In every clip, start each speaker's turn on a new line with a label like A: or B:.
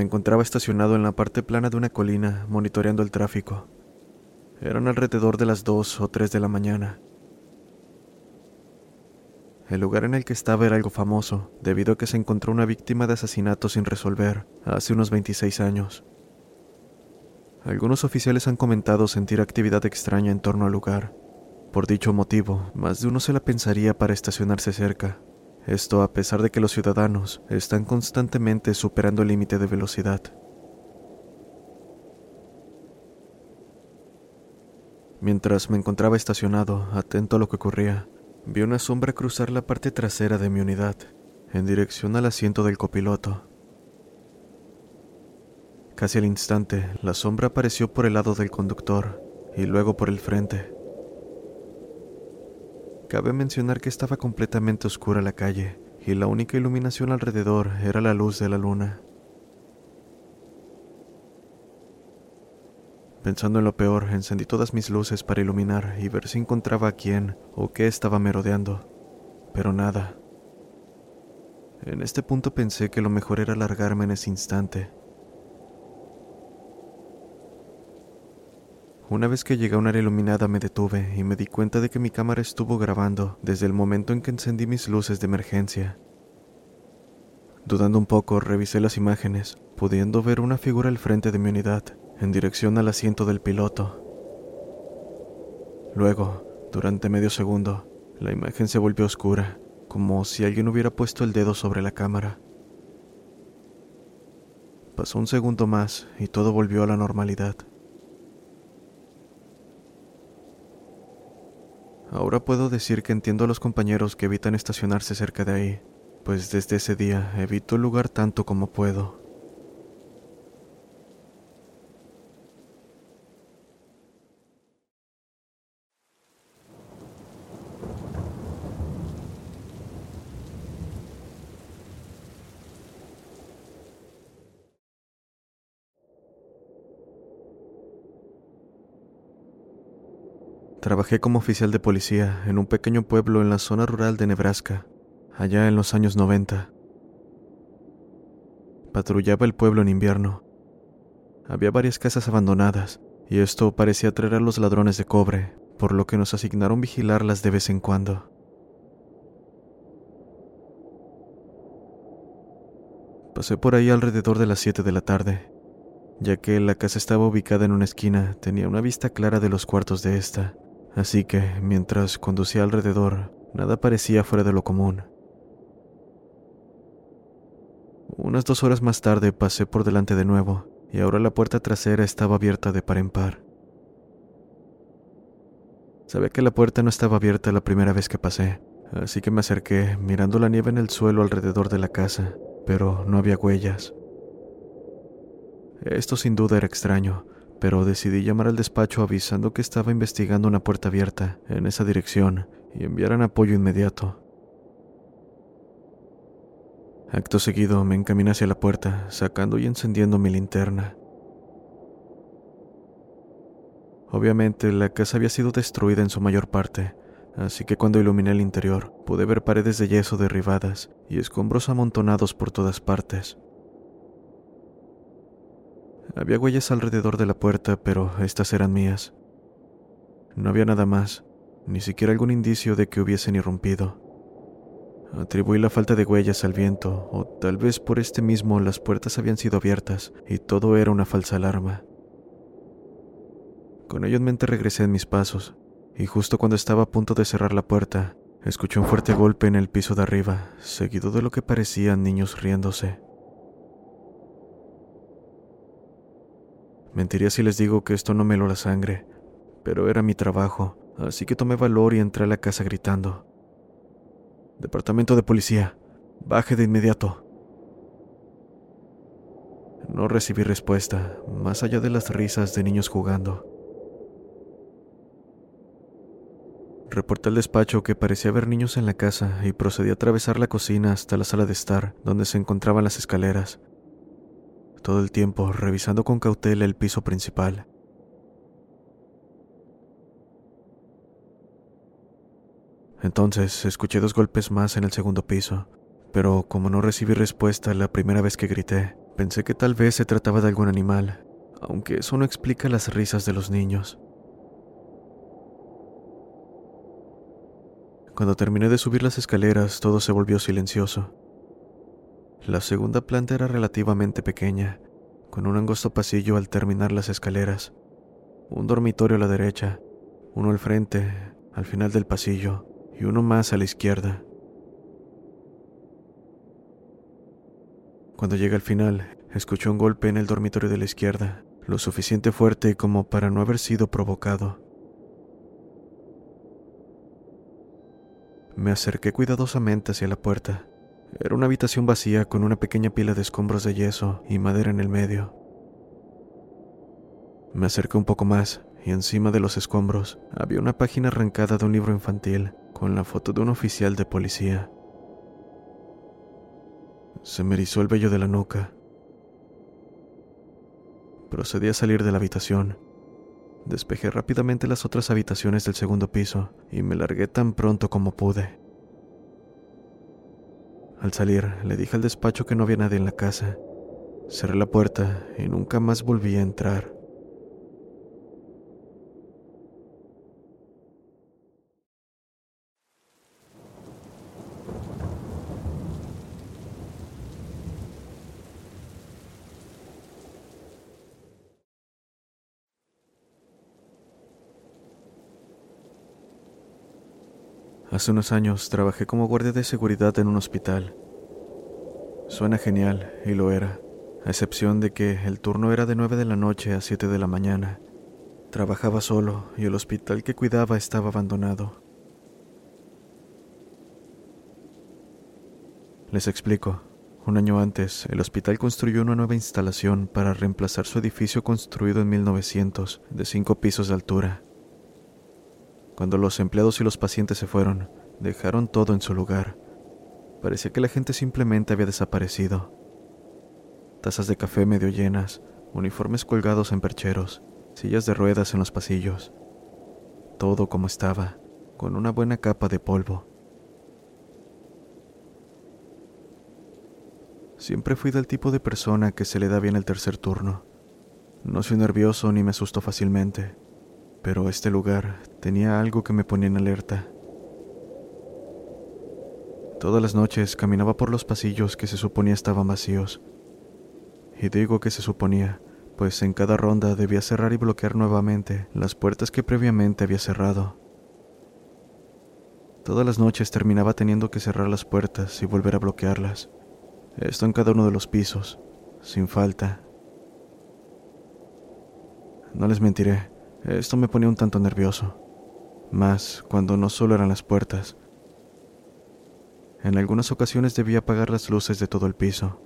A: Me encontraba estacionado en la parte plana de una colina, monitoreando el tráfico. Eran alrededor de las 2 o 3 de la mañana. El lugar en el que estaba era algo famoso, debido a que se encontró una víctima de asesinato sin resolver hace unos 26 años. Algunos oficiales han comentado sentir actividad extraña en torno al lugar. Por dicho motivo, más de uno se la pensaría para estacionarse cerca. Esto a pesar de que los ciudadanos están constantemente superando el límite de velocidad. Mientras me encontraba estacionado, atento a lo que ocurría, vi una sombra cruzar la parte trasera de mi unidad, en dirección al asiento del copiloto. Casi al instante, la sombra apareció por el lado del conductor y luego por el frente. Cabe mencionar que estaba completamente oscura la calle y la única iluminación alrededor era la luz de la luna. Pensando en lo peor, encendí todas mis luces para iluminar y ver si encontraba a quién o qué estaba merodeando, pero nada. En este punto pensé que lo mejor era largarme en ese instante, Una vez que llegué a un área iluminada me detuve y me di cuenta de que mi cámara estuvo grabando desde el momento en que encendí mis luces de emergencia. Dudando un poco, revisé las imágenes, pudiendo ver una figura al frente de mi unidad, en dirección al asiento del piloto. Luego, durante medio segundo, la imagen se volvió oscura, como si alguien hubiera puesto el dedo sobre la cámara. Pasó un segundo más y todo volvió a la normalidad. Ahora puedo decir que entiendo a los compañeros que evitan estacionarse cerca de ahí, pues desde ese día evito el lugar tanto como puedo. Trabajé como oficial de policía en un pequeño pueblo en la zona rural de Nebraska, allá en los años 90. Patrullaba el pueblo en invierno. Había varias casas abandonadas, y esto parecía atraer a los ladrones de cobre, por lo que nos asignaron vigilarlas de vez en cuando. Pasé por ahí alrededor de las 7 de la tarde, ya que la casa estaba ubicada en una esquina, tenía una vista clara de los cuartos de esta, Así que, mientras conducía alrededor, nada parecía fuera de lo común. Unas dos horas más tarde pasé por delante de nuevo, y ahora la puerta trasera estaba abierta de par en par. Sabía que la puerta no estaba abierta la primera vez que pasé, así que me acerqué mirando la nieve en el suelo alrededor de la casa, pero no había huellas. Esto sin duda era extraño, pero decidí llamar al despacho avisando que estaba investigando una puerta abierta en esa dirección y enviaran apoyo inmediato. Acto seguido me encaminé hacia la puerta, sacando y encendiendo mi linterna. Obviamente la casa había sido destruida en su mayor parte, así que cuando iluminé el interior pude ver paredes de yeso derribadas y escombros amontonados por todas partes. Había huellas alrededor de la puerta, pero estas eran mías. No había nada más, ni siquiera algún indicio de que hubiesen irrumpido. Atribuí la falta de huellas al viento, o tal vez por este mismo las puertas habían sido abiertas y todo era una falsa alarma. Con ello en mente regresé en mis pasos, y justo cuando estaba a punto de cerrar la puerta, escuché un fuerte golpe en el piso de arriba, seguido de lo que parecían niños riéndose. Mentiría si les digo que esto no me lo la sangre, pero era mi trabajo, así que tomé valor y entré a la casa gritando. Departamento de Policía, baje de inmediato. No recibí respuesta, más allá de las risas de niños jugando. Reporté al despacho que parecía haber niños en la casa y procedí a atravesar la cocina hasta la sala de estar, donde se encontraban las escaleras. Todo el tiempo revisando con cautela el piso principal. Entonces escuché dos golpes más en el segundo piso, pero como no recibí respuesta la primera vez que grité, pensé que tal vez se trataba de algún animal, aunque eso no explica las risas de los niños. Cuando terminé de subir las escaleras, todo se volvió silencioso. La segunda planta era relativamente pequeña, con un angosto pasillo al terminar las escaleras, un dormitorio a la derecha, uno al frente, al final del pasillo, y uno más a la izquierda. Cuando llegué al final, escuché un golpe en el dormitorio de la izquierda, lo suficiente fuerte como para no haber sido provocado. Me acerqué cuidadosamente hacia la puerta. Era una habitación vacía con una pequeña pila de escombros de yeso y madera en el medio. Me acerqué un poco más y encima de los escombros había una página arrancada de un libro infantil con la foto de un oficial de policía. Se me erizó el vello de la nuca. Procedí a salir de la habitación. Despejé rápidamente las otras habitaciones del segundo piso y me largué tan pronto como pude. Al salir, le dije al despacho que no había nadie en la casa. Cerré la puerta y nunca más volví a entrar. Hace unos años trabajé como guardia de seguridad en un hospital. Suena genial, y lo era, a excepción de que el turno era de 9 de la noche a 7 de la mañana. Trabajaba solo y el hospital que cuidaba estaba abandonado. Les explico. Un año antes, el hospital construyó una nueva instalación para reemplazar su edificio construido en 1900 de cinco pisos de altura. Cuando los empleados y los pacientes se fueron, dejaron todo en su lugar. Parecía que la gente simplemente había desaparecido. Tazas de café medio llenas, uniformes colgados en percheros, sillas de ruedas en los pasillos. Todo como estaba, con una buena capa de polvo. Siempre fui del tipo de persona que se le da bien el tercer turno. No soy nervioso ni me asusto fácilmente pero este lugar tenía algo que me ponía en alerta. Todas las noches caminaba por los pasillos que se suponía estaban vacíos. Y digo que se suponía, pues en cada ronda debía cerrar y bloquear nuevamente las puertas que previamente había cerrado. Todas las noches terminaba teniendo que cerrar las puertas y volver a bloquearlas. Esto en cada uno de los pisos, sin falta. No les mentiré, esto me ponía un tanto nervioso, más cuando no solo eran las puertas. En algunas ocasiones debía apagar las luces de todo el piso.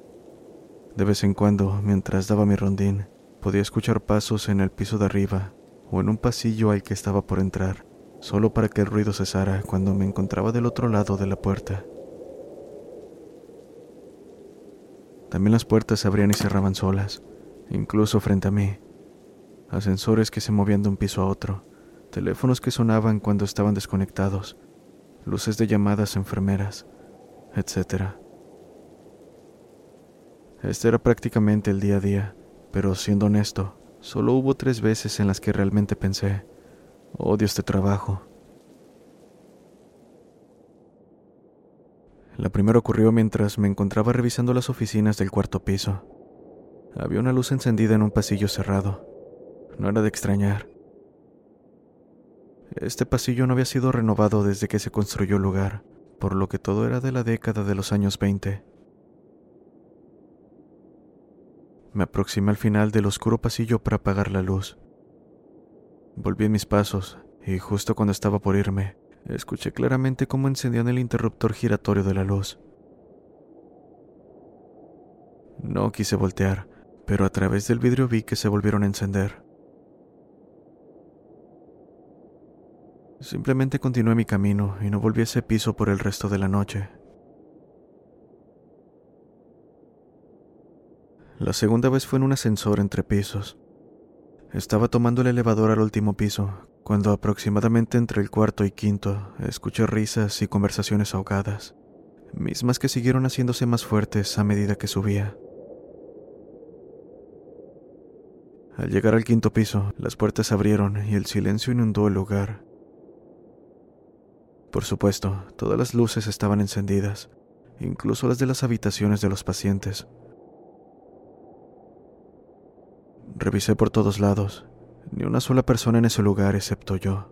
A: De vez en cuando, mientras daba mi rondín, podía escuchar pasos en el piso de arriba o en un pasillo al que estaba por entrar, solo para que el ruido cesara cuando me encontraba del otro lado de la puerta. También las puertas se abrían y cerraban solas, incluso frente a mí, ascensores que se movían de un piso a otro, teléfonos que sonaban cuando estaban desconectados, luces de llamadas enfermeras, etc. Este era prácticamente el día a día, pero siendo honesto, solo hubo tres veces en las que realmente pensé, odio este trabajo. La primera ocurrió mientras me encontraba revisando las oficinas del cuarto piso. Había una luz encendida en un pasillo cerrado, no era de extrañar. Este pasillo no había sido renovado desde que se construyó el lugar, por lo que todo era de la década de los años 20. Me aproximé al final del oscuro pasillo para apagar la luz. Volví en mis pasos y justo cuando estaba por irme, escuché claramente cómo encendían el interruptor giratorio de la luz. No quise voltear, pero a través del vidrio vi que se volvieron a encender. Simplemente continué mi camino y no volví a ese piso por el resto de la noche. La segunda vez fue en un ascensor entre pisos. Estaba tomando el elevador al último piso, cuando aproximadamente entre el cuarto y quinto escuché risas y conversaciones ahogadas, mismas que siguieron haciéndose más fuertes a medida que subía. Al llegar al quinto piso, las puertas abrieron y el silencio inundó el lugar. Por supuesto, todas las luces estaban encendidas, incluso las de las habitaciones de los pacientes. Revisé por todos lados, ni una sola persona en ese lugar excepto yo.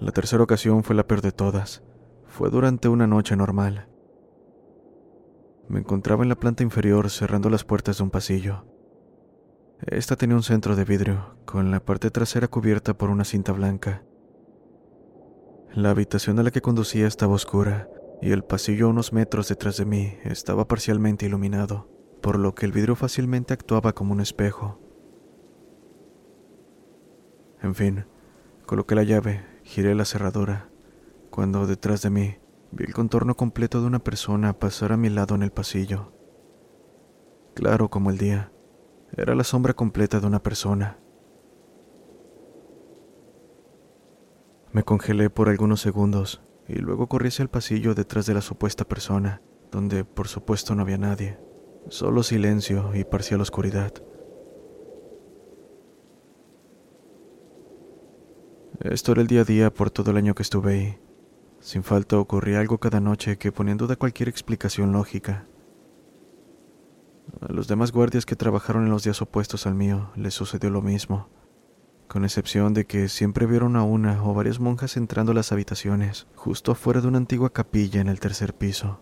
A: La tercera ocasión fue la peor de todas. Fue durante una noche normal. Me encontraba en la planta inferior cerrando las puertas de un pasillo. Esta tenía un centro de vidrio, con la parte trasera cubierta por una cinta blanca. La habitación a la que conducía estaba oscura, y el pasillo a unos metros detrás de mí estaba parcialmente iluminado, por lo que el vidrio fácilmente actuaba como un espejo. En fin, coloqué la llave, giré la cerradura, cuando detrás de mí vi el contorno completo de una persona pasar a mi lado en el pasillo. Claro como el día, era la sombra completa de una persona. Me congelé por algunos segundos y luego corrí hacia el pasillo detrás de la supuesta persona, donde por supuesto no había nadie, solo silencio y parcial oscuridad. Esto era el día a día por todo el año que estuve ahí. Sin falta ocurría algo cada noche que ponía en duda cualquier explicación lógica. A los demás guardias que trabajaron en los días opuestos al mío les sucedió lo mismo con excepción de que siempre vieron a una o varias monjas entrando a las habitaciones, justo afuera de una antigua capilla en el tercer piso.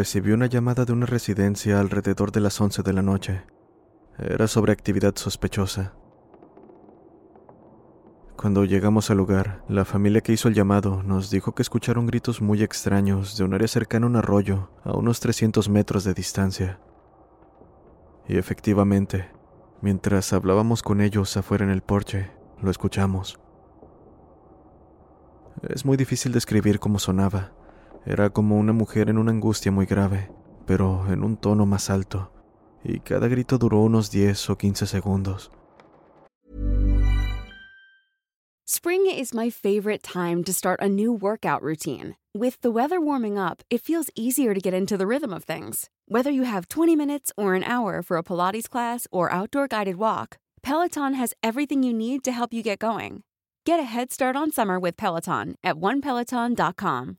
A: Recibió una llamada de una residencia alrededor de las 11 de la noche. Era sobre actividad sospechosa. Cuando llegamos al lugar, la familia que hizo el llamado nos dijo que escucharon gritos muy extraños de un área cercana a un arroyo a unos 300 metros de distancia. Y efectivamente, mientras hablábamos con ellos afuera en el porche, lo escuchamos. Es muy difícil describir cómo sonaba, era como una mujer en una angustia muy grave, pero en un tono más alto, y cada grito duró unos 10 o 15 segundos.
B: Spring is my favorite time to start a new workout routine. With the weather warming up, it feels easier to get into the rhythm of things. Whether you have 20 minutes or an hour for a Pilates class or outdoor guided walk, Peloton has everything you need to help you get going. Get a head start on summer with Peloton at onepeloton.com.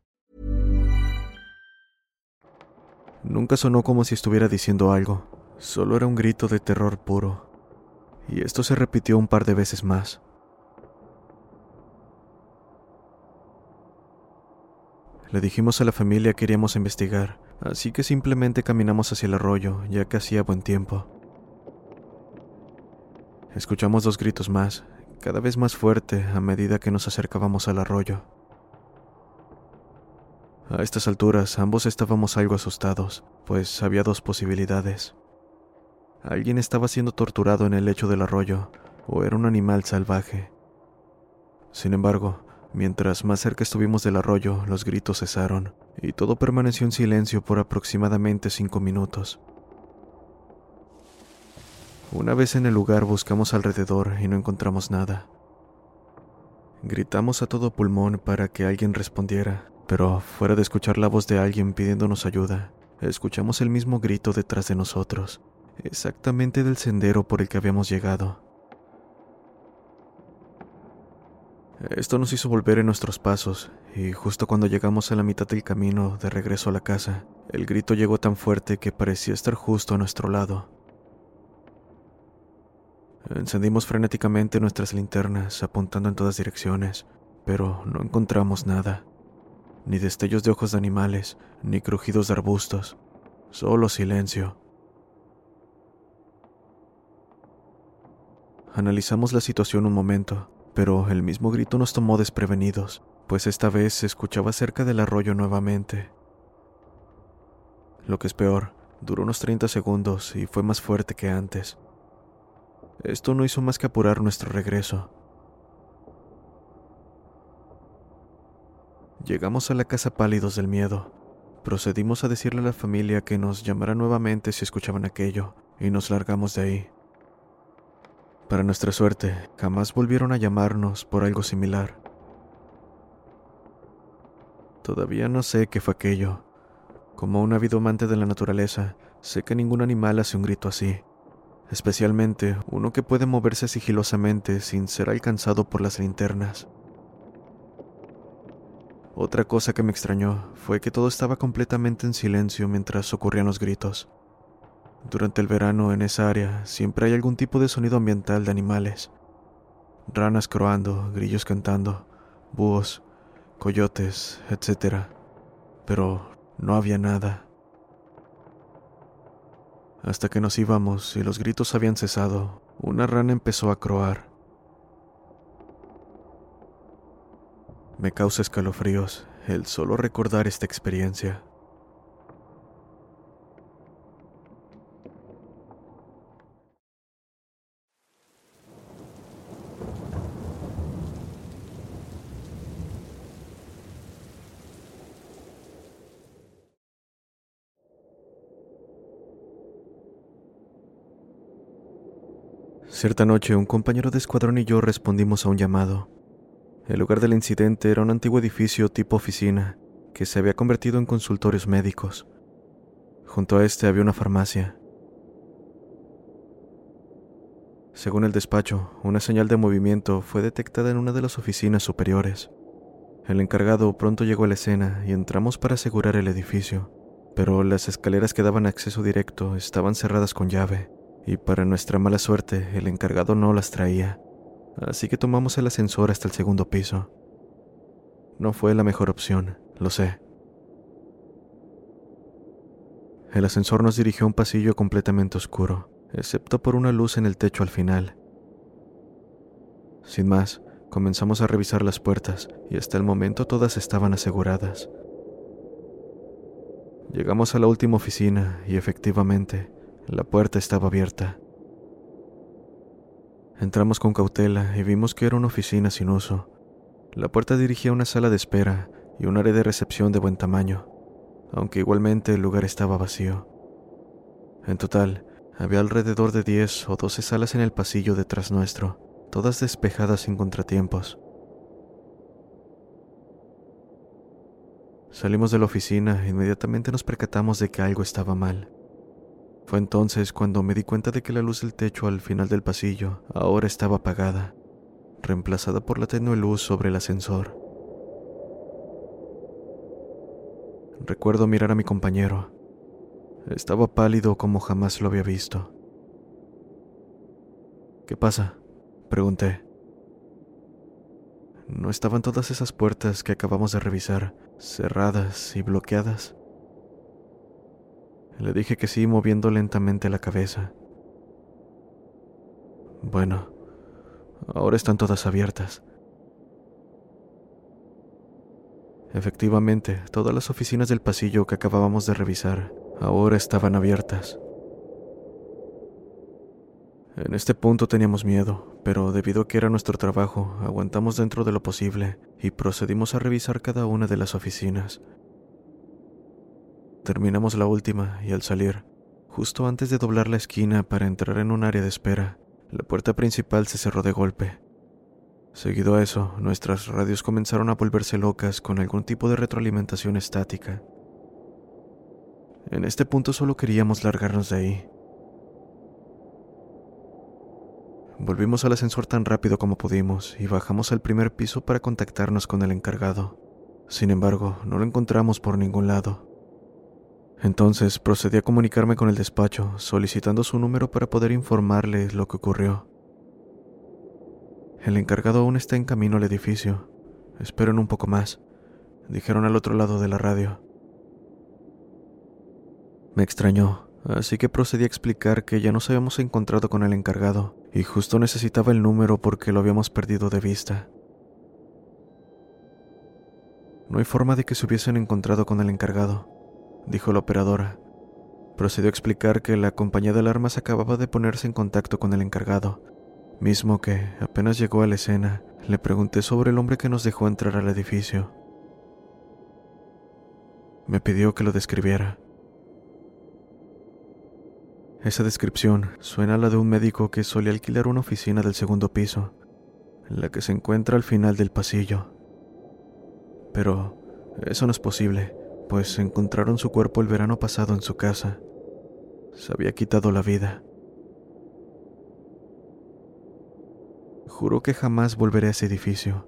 A: Nunca sonó como si estuviera diciendo algo, solo era un grito de terror puro. Y esto se repitió un par de veces más. Le dijimos a la familia que queríamos investigar, así que simplemente caminamos hacia el arroyo, ya que hacía buen tiempo. Escuchamos dos gritos más, cada vez más fuerte a medida que nos acercábamos al arroyo. A estas alturas ambos estábamos algo asustados, pues había dos posibilidades. Alguien estaba siendo torturado en el lecho del arroyo, o era un animal salvaje. Sin embargo, Mientras más cerca estuvimos del arroyo, los gritos cesaron, y todo permaneció en silencio por aproximadamente cinco minutos. Una vez en el lugar buscamos alrededor y no encontramos nada. Gritamos a todo pulmón para que alguien respondiera, pero fuera de escuchar la voz de alguien pidiéndonos ayuda, escuchamos el mismo grito detrás de nosotros, exactamente del sendero por el que habíamos llegado. Esto nos hizo volver en nuestros pasos, y justo cuando llegamos a la mitad del camino de regreso a la casa, el grito llegó tan fuerte que parecía estar justo a nuestro lado. Encendimos frenéticamente nuestras linternas, apuntando en todas direcciones, pero no encontramos nada. Ni destellos de ojos de animales, ni crujidos de arbustos, solo silencio. Analizamos la situación un momento, pero el mismo grito nos tomó desprevenidos, pues esta vez se escuchaba cerca del arroyo nuevamente. Lo que es peor, duró unos 30 segundos y fue más fuerte que antes. Esto no hizo más que apurar nuestro regreso. Llegamos a la casa pálidos del miedo. Procedimos a decirle a la familia que nos llamara nuevamente si escuchaban aquello, y nos largamos de ahí. Para nuestra suerte, jamás volvieron a llamarnos por algo similar. Todavía no sé qué fue aquello. Como un ávido amante de la naturaleza, sé que ningún animal hace un grito así, especialmente uno que puede moverse sigilosamente sin ser alcanzado por las linternas. Otra cosa que me extrañó fue que todo estaba completamente en silencio mientras ocurrían los gritos. Durante el verano en esa área siempre hay algún tipo de sonido ambiental de animales. Ranas croando, grillos cantando, búhos, coyotes, etc. Pero no había nada. Hasta que nos íbamos y los gritos habían cesado, una rana empezó a croar. Me causa escalofríos el solo recordar esta experiencia. Cierta noche, un compañero de escuadrón y yo respondimos a un llamado. El lugar del incidente era un antiguo edificio tipo oficina que se había convertido en consultorios médicos. Junto a este había una farmacia. Según el despacho, una señal de movimiento fue detectada en una de las oficinas superiores. El encargado pronto llegó a la escena y entramos para asegurar el edificio, pero las escaleras que daban acceso directo estaban cerradas con llave y para nuestra mala suerte el encargado no las traía, así que tomamos el ascensor hasta el segundo piso. No fue la mejor opción, lo sé. El ascensor nos dirigió a un pasillo completamente oscuro, excepto por una luz en el techo al final. Sin más, comenzamos a revisar las puertas y hasta el momento todas estaban aseguradas. Llegamos a la última oficina y efectivamente la puerta estaba abierta. Entramos con cautela y vimos que era una oficina sin uso. La puerta dirigía a una sala de espera y un área de recepción de buen tamaño, aunque igualmente el lugar estaba vacío. En total, había alrededor de 10 o 12 salas en el pasillo detrás nuestro, todas despejadas sin contratiempos. Salimos de la oficina e inmediatamente nos percatamos de que algo estaba mal. Fue entonces cuando me di cuenta de que la luz del techo al final del pasillo ahora estaba apagada, reemplazada por la tenue luz sobre el ascensor. Recuerdo mirar a mi compañero. Estaba pálido como jamás lo había visto. ¿Qué pasa? pregunté. ¿No estaban todas esas puertas que acabamos de revisar cerradas y bloqueadas? Le dije que sí, moviendo lentamente la cabeza. Bueno, ahora están todas abiertas. Efectivamente, todas las oficinas del pasillo que acabábamos de revisar ahora estaban abiertas. En este punto teníamos miedo, pero debido a que era nuestro trabajo, aguantamos dentro de lo posible y procedimos a revisar cada una de las oficinas. Terminamos la última y al salir, justo antes de doblar la esquina para entrar en un área de espera, la puerta principal se cerró de golpe. Seguido a eso, nuestras radios comenzaron a volverse locas con algún tipo de retroalimentación estática. En este punto solo queríamos largarnos de ahí. Volvimos al ascensor tan rápido como pudimos y bajamos al primer piso para contactarnos con el encargado. Sin embargo, no lo encontramos por ningún lado. Entonces procedí a comunicarme con el despacho, solicitando su número para poder informarle lo que ocurrió. El encargado aún está en camino al edificio. Esperen un poco más, dijeron al otro lado de la radio. Me extrañó, así que procedí a explicar que ya nos habíamos encontrado con el encargado y justo necesitaba el número porque lo habíamos perdido de vista. No hay forma de que se hubiesen encontrado con el encargado, dijo la operadora. Procedió a explicar que la compañía de alarmas acababa de ponerse en contacto con el encargado, mismo que, apenas llegó a la escena, le pregunté sobre el hombre que nos dejó entrar al edificio. Me pidió que lo describiera. Esa descripción suena a la de un médico que solía alquilar una oficina del segundo piso, la que se encuentra al final del pasillo. Pero eso no es posible, pues encontraron su cuerpo el verano pasado en su casa. Se había quitado la vida. Juro que jamás volveré a ese edificio.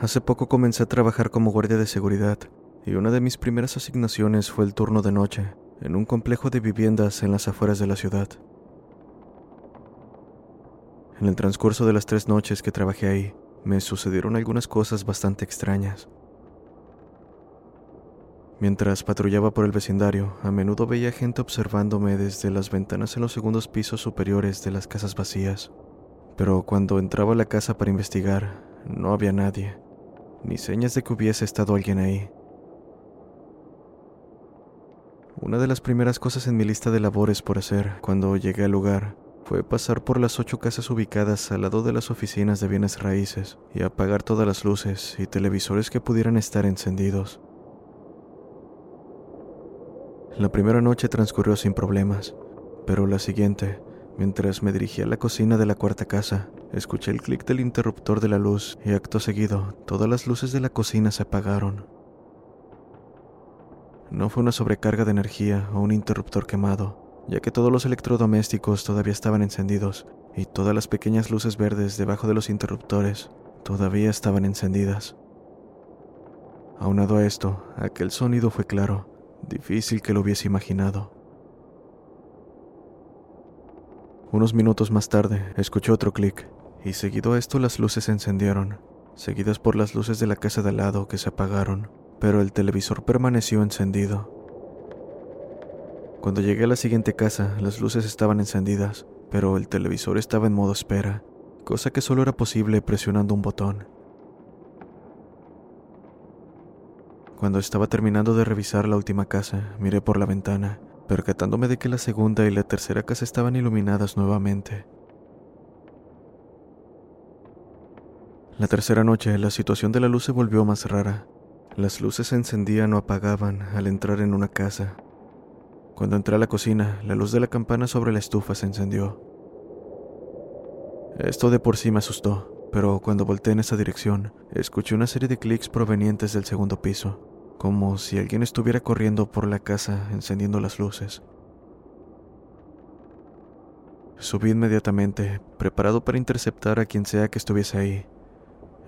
A: Hace poco comencé a trabajar como guardia de seguridad y una de mis primeras asignaciones fue el turno de noche en un complejo de viviendas en las afueras de la ciudad. En el transcurso de las tres noches que trabajé ahí, me sucedieron algunas cosas bastante extrañas. Mientras patrullaba por el vecindario, a menudo veía gente observándome desde las ventanas en los segundos pisos superiores de las casas vacías. Pero cuando entraba a la casa para investigar, no había nadie ni señas de que hubiese estado alguien ahí. Una de las primeras cosas en mi lista de labores por hacer cuando llegué al lugar fue pasar por las ocho casas ubicadas al lado de las oficinas de bienes raíces y apagar todas las luces y televisores que pudieran estar encendidos. La primera noche transcurrió sin problemas, pero la siguiente Mientras me dirigía a la cocina de la cuarta casa, escuché el clic del interruptor de la luz y acto seguido todas las luces de la cocina se apagaron. No fue una sobrecarga de energía o un interruptor quemado, ya que todos los electrodomésticos todavía estaban encendidos y todas las pequeñas luces verdes debajo de los interruptores todavía estaban encendidas. Aunado a esto, aquel sonido fue claro, difícil que lo hubiese imaginado. Unos minutos más tarde, escuché otro clic, y seguido a esto las luces se encendieron, seguidas por las luces de la casa de al lado que se apagaron, pero el televisor permaneció encendido. Cuando llegué a la siguiente casa, las luces estaban encendidas, pero el televisor estaba en modo espera, cosa que solo era posible presionando un botón. Cuando estaba terminando de revisar la última casa, miré por la ventana percatándome de que la segunda y la tercera casa estaban iluminadas nuevamente. La tercera noche, la situación de la luz se volvió más rara. Las luces se encendían o apagaban al entrar en una casa. Cuando entré a la cocina, la luz de la campana sobre la estufa se encendió. Esto de por sí me asustó, pero cuando volteé en esa dirección, escuché una serie de clics provenientes del segundo piso como si alguien estuviera corriendo por la casa encendiendo las luces. Subí inmediatamente, preparado para interceptar a quien sea que estuviese ahí.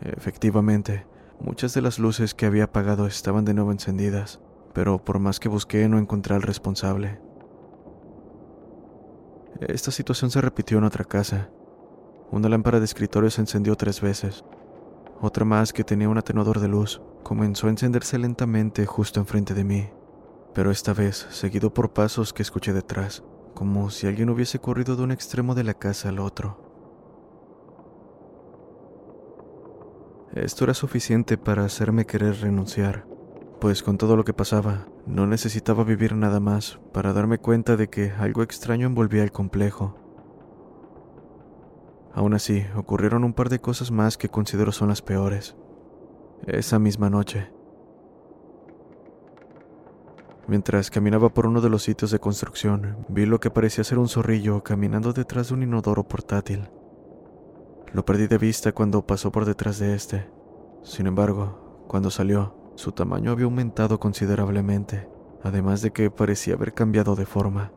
A: Efectivamente, muchas de las luces que había apagado estaban de nuevo encendidas, pero por más que busqué no encontré al responsable. Esta situación se repitió en otra casa. Una lámpara de escritorio se encendió tres veces, otra más que tenía un atenuador de luz comenzó a encenderse lentamente justo enfrente de mí. pero esta vez seguido por pasos que escuché detrás, como si alguien hubiese corrido de un extremo de la casa al otro. Esto era suficiente para hacerme querer renunciar, pues con todo lo que pasaba, no necesitaba vivir nada más para darme cuenta de que algo extraño envolvía el complejo. Aún así, ocurrieron un par de cosas más que considero son las peores. Esa misma noche, Mientras caminaba por uno de los sitios de construcción, vi lo que parecía ser un zorrillo caminando detrás de un inodoro portátil. Lo perdí de vista cuando pasó por detrás de este. Sin embargo, cuando salió, su tamaño había aumentado considerablemente, además de que parecía haber cambiado de forma.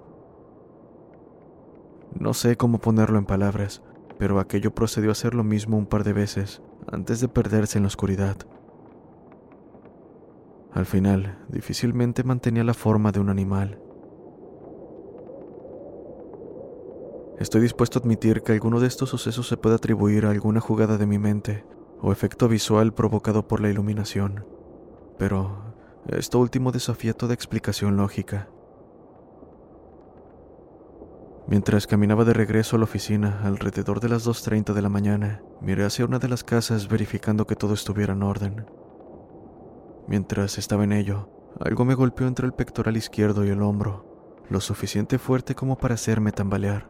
A: No sé cómo ponerlo en palabras, pero aquello procedió a hacer lo mismo un par de veces, antes de perderse en la oscuridad. Al final, difícilmente mantenía la forma de un animal. Estoy dispuesto a admitir que alguno de estos sucesos se puede atribuir a alguna jugada de mi mente o efecto visual provocado por la iluminación, pero esto último desafía toda explicación lógica. Mientras caminaba de regreso a la oficina alrededor de las 2.30 de la mañana, miré hacia una de las casas verificando que todo estuviera en orden. Mientras estaba en ello, algo me golpeó entre el pectoral izquierdo y el hombro, lo suficiente fuerte como para hacerme tambalear.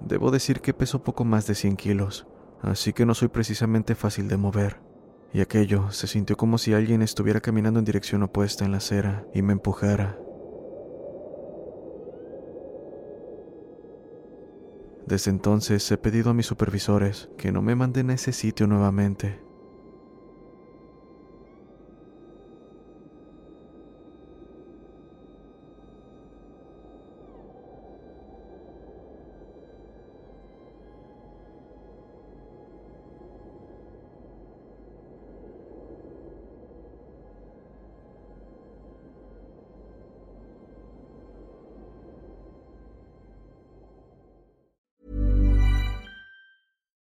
A: Debo decir que peso poco más de 100 kilos, así que no soy precisamente fácil de mover, y aquello se sintió como si alguien estuviera caminando en dirección opuesta en la acera y me empujara. Desde entonces he pedido a mis supervisores que no me manden a ese sitio nuevamente,